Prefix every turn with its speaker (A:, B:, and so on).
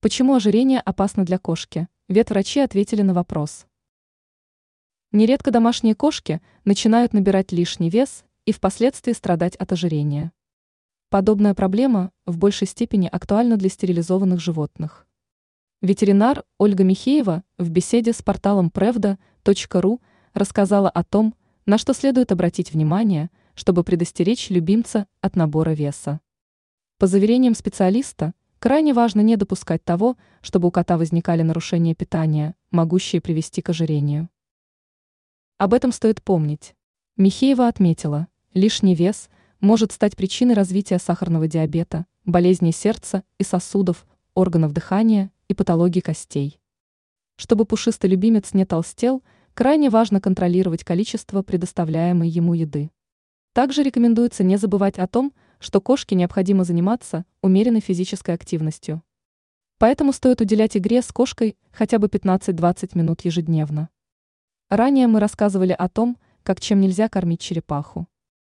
A: Почему ожирение опасно для кошки? Ветврачи ответили на вопрос. Нередко домашние кошки начинают набирать лишний вес и впоследствии страдать от ожирения. Подобная проблема в большей степени актуальна для стерилизованных животных. Ветеринар Ольга Михеева в беседе с порталом prevda.ru рассказала о том, на что следует обратить внимание, чтобы предостеречь любимца от набора веса. По заверениям специалиста, Крайне важно не допускать того, чтобы у кота возникали нарушения питания, могущие привести к ожирению. Об этом стоит помнить. Михеева отметила, лишний вес может стать причиной развития сахарного диабета, болезней сердца и сосудов, органов дыхания и патологии костей. Чтобы пушистый любимец не толстел, крайне важно контролировать количество предоставляемой ему еды. Также рекомендуется не забывать о том, что кошке необходимо заниматься умеренной физической активностью. Поэтому стоит уделять игре с кошкой хотя бы 15-20 минут ежедневно. Ранее мы рассказывали о том, как чем нельзя кормить черепаху.